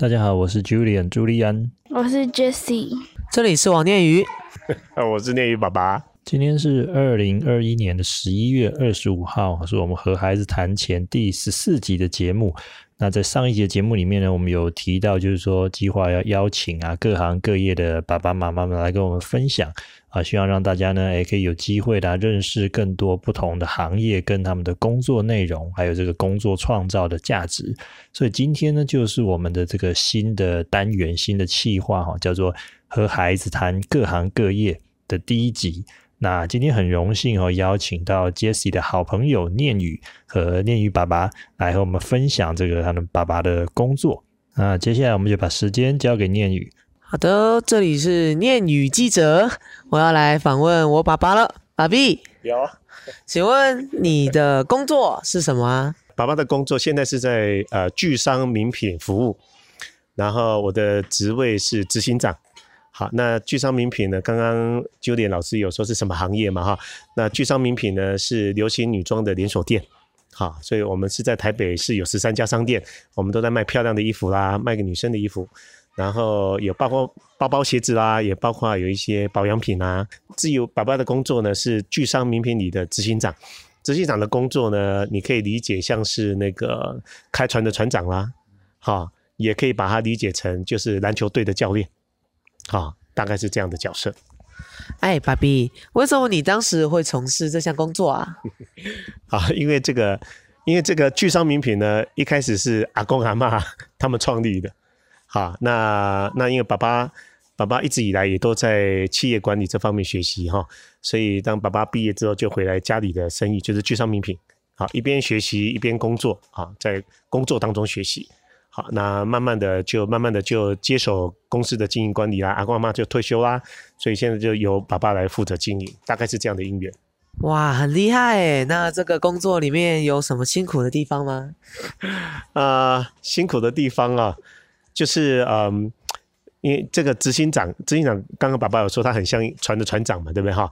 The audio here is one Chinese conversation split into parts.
大家好，我是 Julian 朱利安，我是 Jessie，这里是王念宇，我是念宇爸爸。今天是二零二一年的十一月二十五号，是我们和孩子谈钱第十四集的节目。那在上一节节目里面呢，我们有提到，就是说计划要邀请啊各行各业的爸爸妈妈们来跟我们分享啊，希望让大家呢也可以有机会来认识更多不同的行业跟他们的工作内容，还有这个工作创造的价值。所以今天呢，就是我们的这个新的单元、新的企划哈，叫做和孩子谈各行各业的第一集。那今天很荣幸哦，邀请到 Jessie 的好朋友念宇和念宇爸爸来和我们分享这个他们爸爸的工作。那接下来我们就把时间交给念宇。好的，这里是念宇记者，我要来访问我爸爸了。爸比，有，请问你的工作是什么啊？爸爸的工作现在是在呃巨商名品服务，然后我的职位是执行长。好，那巨商名品呢？刚刚 Julian 老师有说是什么行业嘛？哈，那巨商名品呢是流行女装的连锁店。好，所以我们是在台北市有十三家商店，我们都在卖漂亮的衣服啦，卖给女生的衣服，然后有包括包包、鞋子啦，也包括有一些保养品啊。自由爸爸的工作呢，是巨商名品里的执行长。执行长的工作呢，你可以理解像是那个开船的船长啦，哈，也可以把它理解成就是篮球队的教练。好，大概是这样的角色。哎，爸比，为什么你当时会从事这项工作啊？啊，因为这个，因为这个聚商名品呢，一开始是阿公阿妈 他们创立的。好，那那因为爸爸爸爸一直以来也都在企业管理这方面学习哈，所以当爸爸毕业之后，就回来家里的生意就是聚商名品。好，一边学习一边工作啊，在工作当中学习。好，那慢慢的就慢慢的就接手公司的经营管理啦，阿公阿妈就退休啦，所以现在就由爸爸来负责经营，大概是这样的因缘。哇，很厉害诶！那这个工作里面有什么辛苦的地方吗？啊，辛苦的地方啊，就是嗯，因为这个执行长，执行长刚刚爸爸有说他很像船的船长嘛，对不对哈？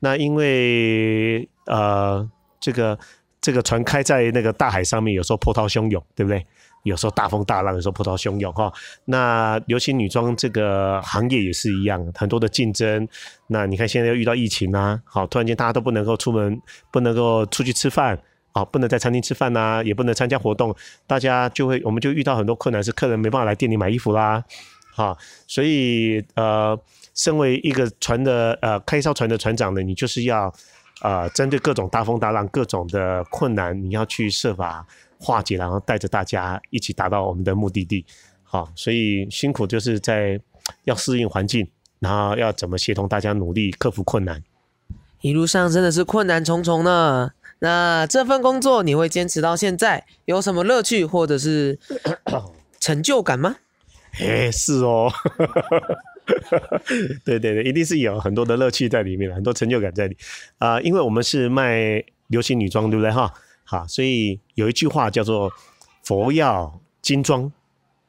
那因为呃，这个这个船开在那个大海上面，有时候波涛汹涌，对不对？有时候大风大浪，有时候波涛汹涌哈。那流行女装这个行业也是一样，很多的竞争。那你看现在又遇到疫情啊，好，突然间大家都不能够出门，不能够出去吃饭，啊，不能在餐厅吃饭呐，也不能参加活动，大家就会，我们就遇到很多困难，是客人没办法来店里买衣服啦，好，所以呃，身为一个船的呃开一艘船的船长呢，你就是要呃针对各种大风大浪、各种的困难，你要去设法。化解，然后带着大家一起达到我们的目的地。好，所以辛苦就是在要适应环境，然后要怎么协同大家努力克服困难。一路上真的是困难重重呢。那这份工作你会坚持到现在，有什么乐趣或者是 成就感吗？哎，是哦。对对对，一定是有很多的乐趣在里面，很多成就感在里。啊，因为我们是卖流行女装，对不对哈？好，所以有一句话叫做“佛要金装，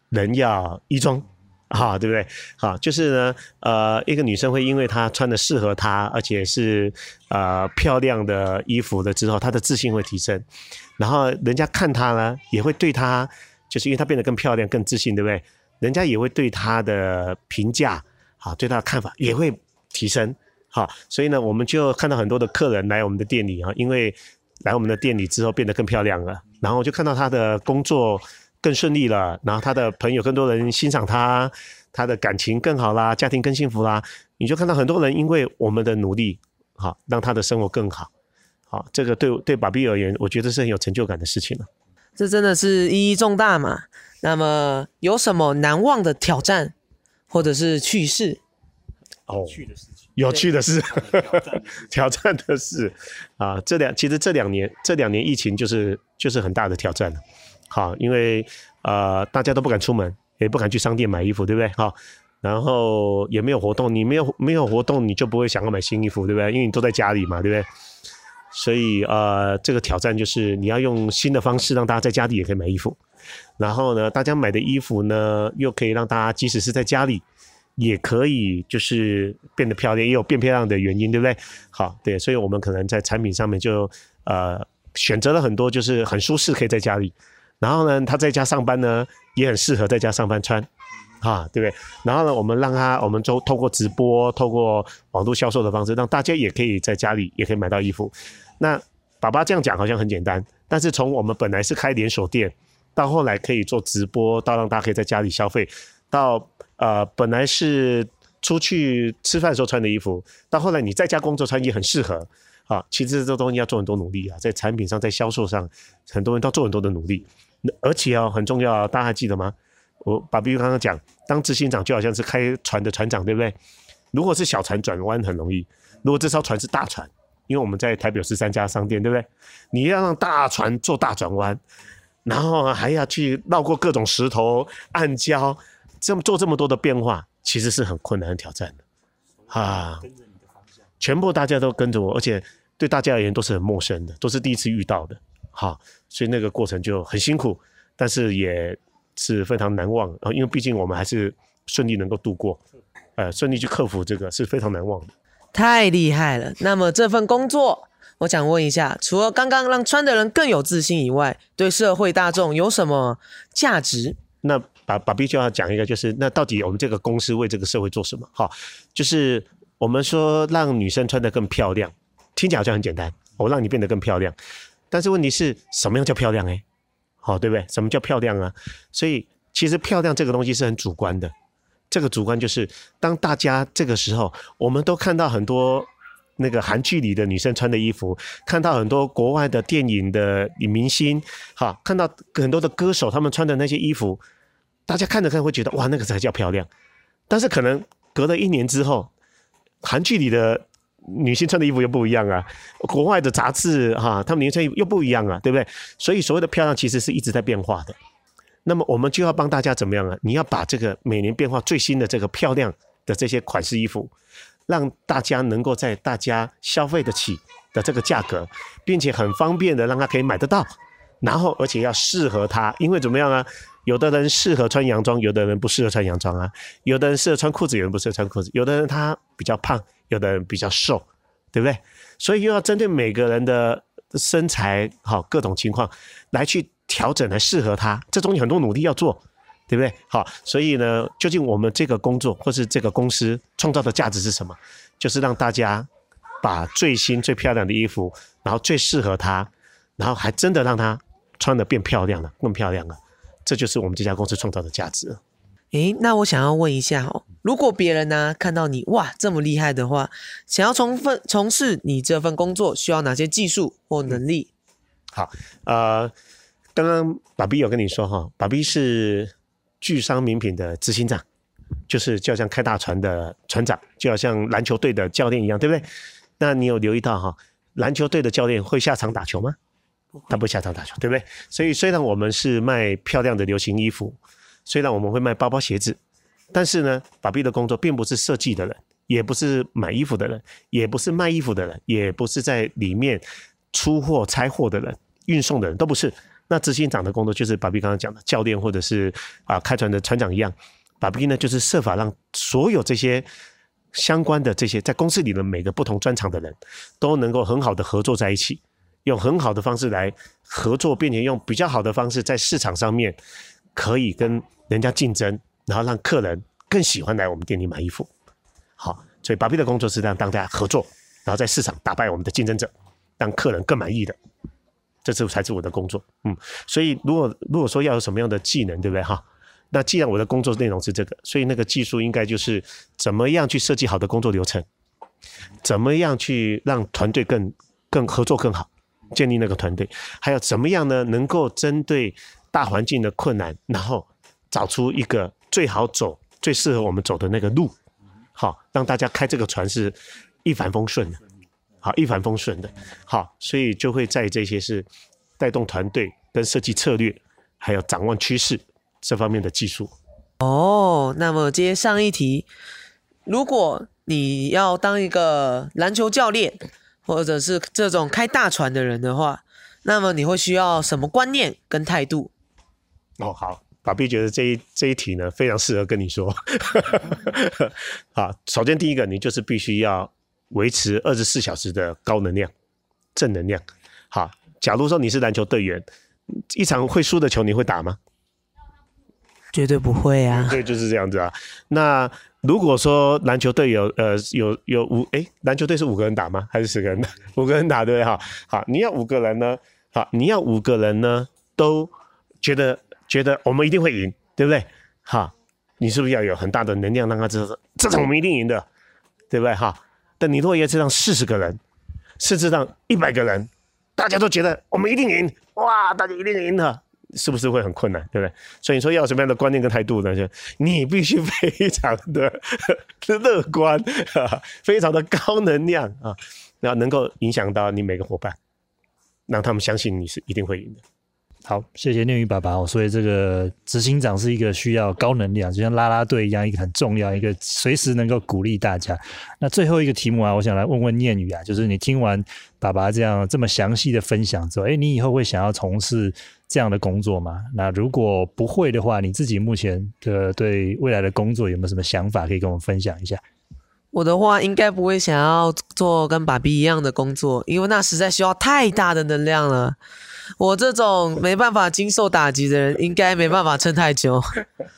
人要衣装”，哈，对不对？好，就是呢，呃，一个女生会因为她穿的适合她，而且是呃漂亮的衣服的之后，她的自信会提升，然后人家看她呢，也会对她，就是因为她变得更漂亮、更自信，对不对？人家也会对她的评价，好，对她的看法也会提升，好，所以呢，我们就看到很多的客人来我们的店里啊，因为。来我们的店里之后变得更漂亮了，然后就看到他的工作更顺利了，然后他的朋友更多人欣赏他，他的感情更好啦，家庭更幸福啦。你就看到很多人因为我们的努力，好让他的生活更好，好这个对对爸比而言，我觉得是很有成就感的事情了。这真的是意义重大嘛？那么有什么难忘的挑战或者是趣事？哦，趣的事情。有趣的事，挑战的事啊！这两其实这两年这两年疫情就是就是很大的挑战了。好，因为呃大家都不敢出门，也不敢去商店买衣服，对不对？好，然后也没有活动，你没有没有活动，你就不会想要买新衣服，对不对？因为你都在家里嘛，对不对？所以呃这个挑战就是你要用新的方式让大家在家里也可以买衣服，然后呢，大家买的衣服呢又可以让大家即使是在家里。也可以，就是变得漂亮，也有变漂亮的原因，对不对？好，对，所以我们可能在产品上面就呃选择了很多，就是很舒适，可以在家里，然后呢，他在家上班呢，也很适合在家上班穿，啊，对不对？然后呢，我们让他，我们就透过直播，透过网络销售的方式，让大家也可以在家里也可以买到衣服。那爸爸这样讲好像很简单，但是从我们本来是开连锁店，到后来可以做直播，到让大家可以在家里消费，到呃本来是出去吃饭时候穿的衣服，到后来你在家工作穿也很适合。啊，其实这东西要做很多努力啊，在产品上，在销售上，很多人都做很多的努力。而且哦，很重要，大家还记得吗？我把比如刚刚讲，当执行长就好像是开船的船长，对不对？如果是小船转弯很容易，如果这艘船是大船，因为我们在台北有十三家商店，对不对？你要让大船做大转弯，然后还要去绕过各种石头、暗礁，这么做这么多的变化，其实是很困难、很挑战的啊。全部大家都跟着我，而且对大家而言都是很陌生的，都是第一次遇到的，好，所以那个过程就很辛苦，但是也是非常难忘啊，因为毕竟我们还是顺利能够度过，呃，顺利去克服这个是非常难忘的。太厉害了！那么这份工作，我想问一下，除了刚刚让穿的人更有自信以外，对社会大众有什么价值？那把把必须要讲一个，就是那到底我们这个公司为这个社会做什么？哈，就是我们说让女生穿得更漂亮，听起来好像很简单，我让你变得更漂亮，但是问题是什么样叫漂亮？哎，好，对不对？什么叫漂亮啊？所以其实漂亮这个东西是很主观的。这个主观就是，当大家这个时候，我们都看到很多那个韩剧里的女生穿的衣服，看到很多国外的电影的女明星，哈，看到很多的歌手他们穿的那些衣服，大家看着看会觉得哇，那个才叫漂亮。但是可能隔了一年之后，韩剧里的女性穿的衣服又不一样啊，国外的杂志哈，他们女生又不一样啊，对不对？所以所谓的漂亮其实是一直在变化的。那么我们就要帮大家怎么样啊？你要把这个每年变化最新的这个漂亮的这些款式衣服，让大家能够在大家消费得起的这个价格，并且很方便的让他可以买得到，然后而且要适合他，因为怎么样啊？有的人适合穿洋装，有的人不适合穿洋装啊；有的人适合穿裤子，有人不适合穿裤子；有的人他比较胖，有的人比较瘦，对不对？所以又要针对每个人的身材好各种情况来去。调整来适合他，这中间很多努力要做，对不对？好，所以呢，究竟我们这个工作或是这个公司创造的价值是什么？就是让大家把最新最漂亮的衣服，然后最适合他，然后还真的让他穿的变漂亮了，更漂亮了。这就是我们这家公司创造的价值。诶，那我想要问一下哦，如果别人呢看到你哇这么厉害的话，想要从份从事你这份工作，需要哪些技术或能力？好，呃。刚刚爸比有跟你说哈，爸比是巨商名品的执行长，就是就像开大船的船长，就好像篮球队的教练一样，对不对？那你有留意到哈，篮球队的教练会下场打球吗？他不下场打球，对不对？所以虽然我们是卖漂亮的流行衣服，虽然我们会卖包包鞋子，但是呢，爸比的工作并不是设计的人，也不是买衣服的人，也不是卖衣服的人，也不是在里面出货拆货的人，运送的人都不是。那执行长的工作就是爸比刚刚讲的教练或者是啊开船的船长一样，爸比呢就是设法让所有这些相关的这些在公司里的每个不同专长的人都能够很好的合作在一起，用很好的方式来合作，并且用比较好的方式在市场上面可以跟人家竞争，然后让客人更喜欢来我们店里买衣服。好，所以爸比的工作是让大家合作，然后在市场打败我们的竞争者，让客人更满意的。这次才是我的工作，嗯，所以如果如果说要有什么样的技能，对不对哈？那既然我的工作内容是这个，所以那个技术应该就是怎么样去设计好的工作流程，怎么样去让团队更更合作更好，建立那个团队，还有怎么样呢？能够针对大环境的困难，然后找出一个最好走、最适合我们走的那个路，好，让大家开这个船是一帆风顺的。好，一帆风顺的，好，所以就会在这些是带动团队跟设计策略，还有掌握趋势这方面的技术。哦，那么接上一题，如果你要当一个篮球教练，或者是这种开大船的人的话，那么你会需要什么观念跟态度？哦，好，爸比觉得这一这一题呢，非常适合跟你说。好，首先第一个，你就是必须要。维持二十四小时的高能量、正能量。好，假如说你是篮球队员，一场会输的球你会打吗？绝对不会啊！对，就是这样子啊。那如果说篮球队有呃有有五诶，篮球队是五个人打吗？还是十个人打？五个人打对不对？哈，好，你要五个人呢？好，你要五个人呢都觉得觉得我们一定会赢，对不对？好，你是不是要有很大的能量让他知道这场我们一定赢的，对不对？哈，但你如果要让四十个人，甚至让一百个人，大家都觉得我们一定赢，哇，大家一定赢的。是不是会很困难，对不对？所以你说要什么样的观念跟态度呢？就你必须非常的 乐观，非常的高能量啊，然后能够影响到你每个伙伴，让他们相信你是一定会赢的。好，谢谢念宇爸爸。所以这个执行长是一个需要高能量，就像啦啦队一样，一个很重要，一个随时能够鼓励大家。那最后一个题目啊，我想来问问念宇啊，就是你听完爸爸这样这么详细的分享之后，哎，你以后会想要从事？这样的工作吗？那如果不会的话，你自己目前的对未来的工作有没有什么想法可以跟我们分享一下？我的话应该不会想要做跟爸比一样的工作，因为那实在需要太大的能量了。我这种没办法经受打击的人，应该没办法撑太久。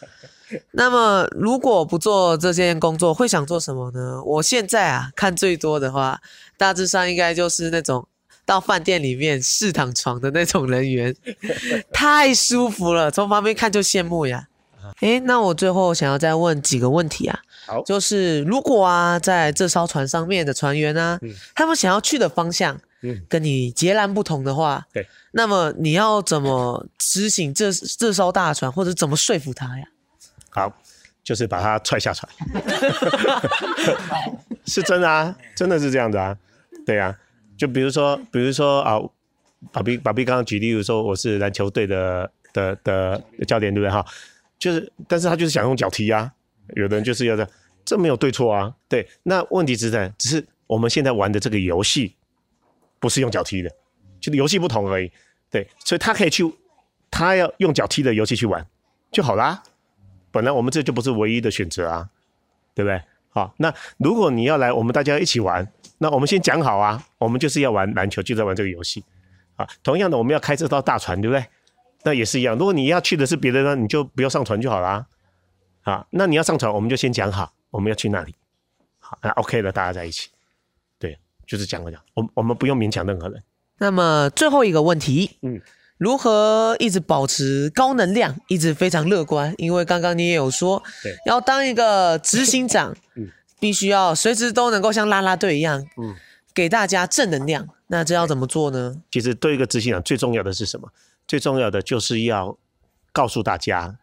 那么如果不做这件工作，会想做什么呢？我现在啊，看最多的话，大致上应该就是那种。到饭店里面试躺床的那种人员，太舒服了，从旁边看就羡慕呀。诶，那我最后想要再问几个问题啊。好，就是如果啊，在这艘船上面的船员啊，他们想要去的方向，嗯，跟你截然不同的话，对，那么你要怎么执行这这艘大船，或者怎么说服他呀？好，就是把他踹下船。是真的啊，真的是这样子啊，对啊。就比如说，比如说啊，爸比爸比刚刚举例，如说我是篮球队的的的教练，对不对哈？就是，但是他就是想用脚踢啊。有的人就是要这样，这没有对错啊。对，那问题是在，只是我们现在玩的这个游戏不是用脚踢的，就是游戏不同而已。对，所以他可以去，他要用脚踢的游戏去玩就好啦。本来我们这就不是唯一的选择啊，对不对？好，那如果你要来，我们大家一起玩。那我们先讲好啊，我们就是要玩篮球，就在玩这个游戏，啊，同样的，我们要开这艘大船，对不对？那也是一样，如果你要去的是别的呢，你就不要上船就好了，啊，那你要上船，我们就先讲好，我们要去那里，好，那 OK 了，大家在一起，就是讲了讲，我我们不用勉强任何人。那么最后一个问题，嗯，如何一直保持高能量，一直非常乐观？因为刚刚你也有说，对，要当一个执行长，嗯。必须要随时都能够像拉拉队一样，嗯，给大家正能量。那这要怎么做呢？其实对一个执行长最重要的是什么？最重要的就是要告诉大家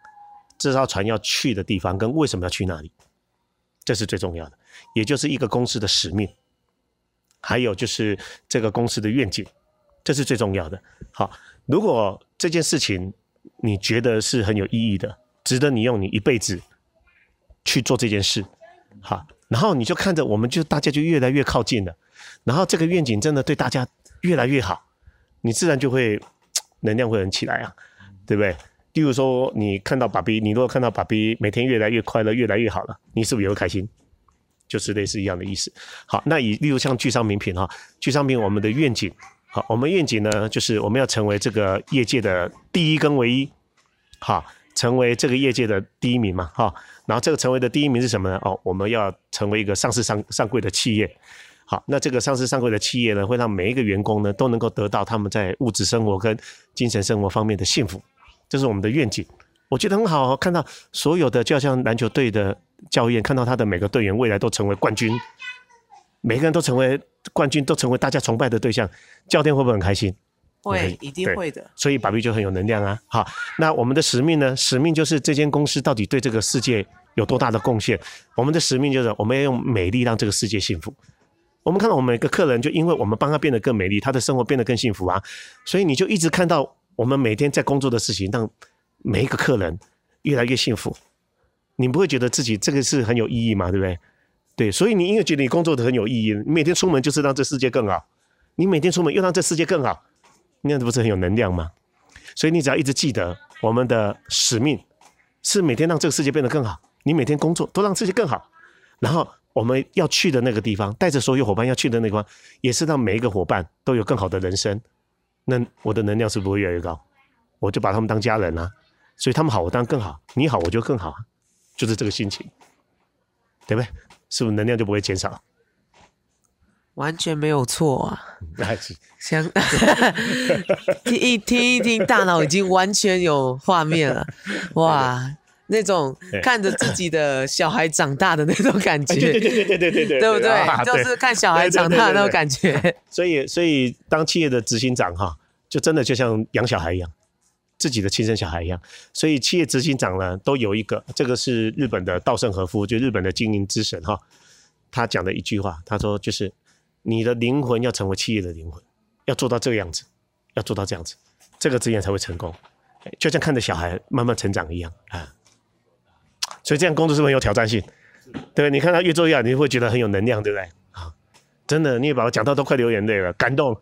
这艘船要去的地方跟为什么要去那里，这是最重要的，也就是一个公司的使命，还有就是这个公司的愿景，这是最重要的。好，如果这件事情你觉得是很有意义的，值得你用你一辈子去做这件事，好。然后你就看着，我们就大家就越来越靠近了，然后这个愿景真的对大家越来越好，你自然就会能量会很起来啊，对不对？例如说，你看到爸比，你如果看到爸比每天越来越快乐，越来越好了，你是不是也会开心？就是类似一样的意思。好，那以例如像聚商名品哈，聚商品我们的愿景，好，我们愿景呢就是我们要成为这个业界的第一跟唯一，好，成为这个业界的第一名嘛，哈。然后这个成为的第一名是什么呢？哦，我们要成为一个上市上上柜的企业。好，那这个上市上柜的企业呢，会让每一个员工呢都能够得到他们在物质生活跟精神生活方面的幸福，这是我们的愿景。我觉得很好，看到所有的就像篮球队的教练，看到他的每个队员未来都成为冠军，每个人都成为冠军，都成为大家崇拜的对象，教练会不会很开心？会，一定会的。所以爸比就很有能量啊。好，那我们的使命呢？使命就是这间公司到底对这个世界有多大的贡献？我们的使命就是我们要用美丽让这个世界幸福。我们看到我们每个客人，就因为我们帮他变得更美丽，他的生活变得更幸福啊。所以你就一直看到我们每天在工作的事情，让每一个客人越来越幸福。你不会觉得自己这个是很有意义吗？对不对？对，所以你因为觉得你工作的很有意义，你每天出门就是让这世界更好。你每天出门又让这世界更好。那样子不是很有能量吗？所以你只要一直记得我们的使命是每天让这个世界变得更好。你每天工作都让世界更好，然后我们要去的那个地方，带着所有伙伴要去的那个地方，也是让每一个伙伴都有更好的人生。那我的能量是不会越来越高，我就把他们当家人啊，所以他们好，我当然更好，你好，我就更好，就是这个心情，对不对？是不是能量就不会减少？完全没有错啊！还是想听一听一听，大脑已经完全有画面了，哇！那种看着自己的小孩长大的那种感觉，对对对对对 对对，对不对？就是看小孩长大的那种感觉。所以，所以当企业的执行长哈，就真的就像养小孩一样，自己的亲生小孩一样。所以，企业执行长呢，都有一个，这个是日本的稻盛和夫，就日本的经营之神哈，他讲的一句话，他说就是你的灵魂要成为企业的灵魂，要做到这个样子，要做到这样子，这个职业才会成功。就像看着小孩慢慢成长一样啊。所以这样工作是不是很有挑战性？对，你看他越做越好，你会觉得很有能量，对不对？啊，真的，你也把我讲到都快流眼泪了，感动。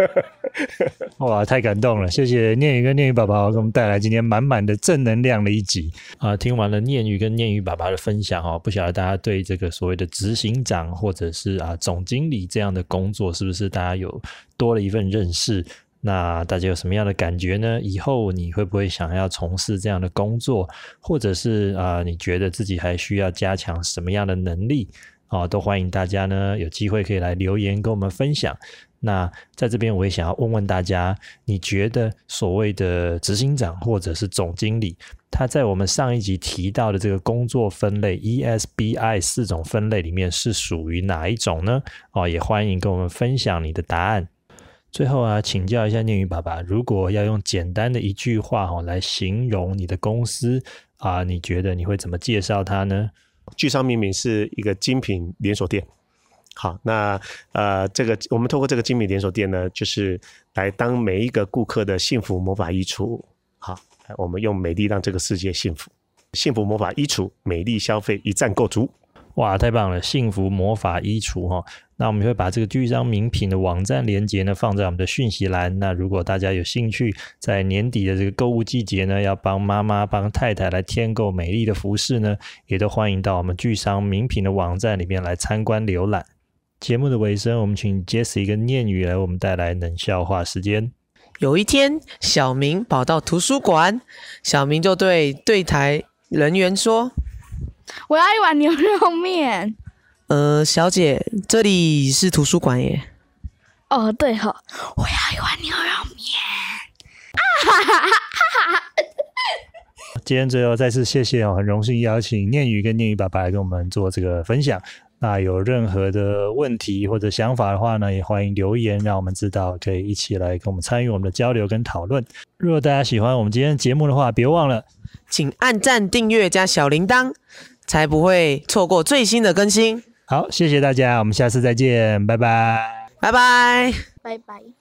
哇，太感动了！谢谢念宇跟念宇爸爸给我们带来今天满满的正能量的一集啊！听完了念宇跟念宇爸爸的分享哦，不晓得大家对这个所谓的执行长或者是啊总经理这样的工作，是不是大家有多了一份认识？那大家有什么样的感觉呢？以后你会不会想要从事这样的工作，或者是啊，你觉得自己还需要加强什么样的能力啊？都欢迎大家呢有机会可以来留言跟我们分享。那在这边我也想要问问大家，你觉得所谓的执行长或者是总经理，他在我们上一集提到的这个工作分类 ESBI 四种分类里面是属于哪一种呢？哦，也欢迎跟我们分享你的答案。最后啊，请教一下念宇爸爸，如果要用简单的一句话哈来形容你的公司啊，你觉得你会怎么介绍它呢？聚商明明是一个精品连锁店，好，那呃，这个我们透过这个精品连锁店呢，就是来当每一个顾客的幸福魔法衣橱，好，我们用美丽让这个世界幸福，幸福魔法衣橱，美丽消费一站购足。哇，太棒了！幸福魔法衣橱哈，那我们会把这个聚商名品的网站链接呢放在我们的讯息栏。那如果大家有兴趣，在年底的这个购物季节呢，要帮妈妈、帮太太来添购美丽的服饰呢，也都欢迎到我们聚商名品的网站里面来参观浏览。节目的尾声，我们请 Jesse 一个念语来为我们带来冷笑话时间。有一天，小明跑到图书馆，小明就对对台人员说。我要一碗牛肉面。呃，小姐，这里是图书馆耶。哦，对哈，我要一碗牛肉面。啊哈哈哈哈哈！今天最后再次谢谢哦，很荣幸邀请念宇跟念宇爸爸来跟我们做这个分享。那有任何的问题或者想法的话呢，也欢迎留言，让我们知道，可以一起来跟我们参与我们的交流跟讨论。如果大家喜欢我们今天的节目的话，别忘了请按赞、订阅加小铃铛。才不会错过最新的更新。好，谢谢大家，我们下次再见，拜拜，拜拜，拜拜。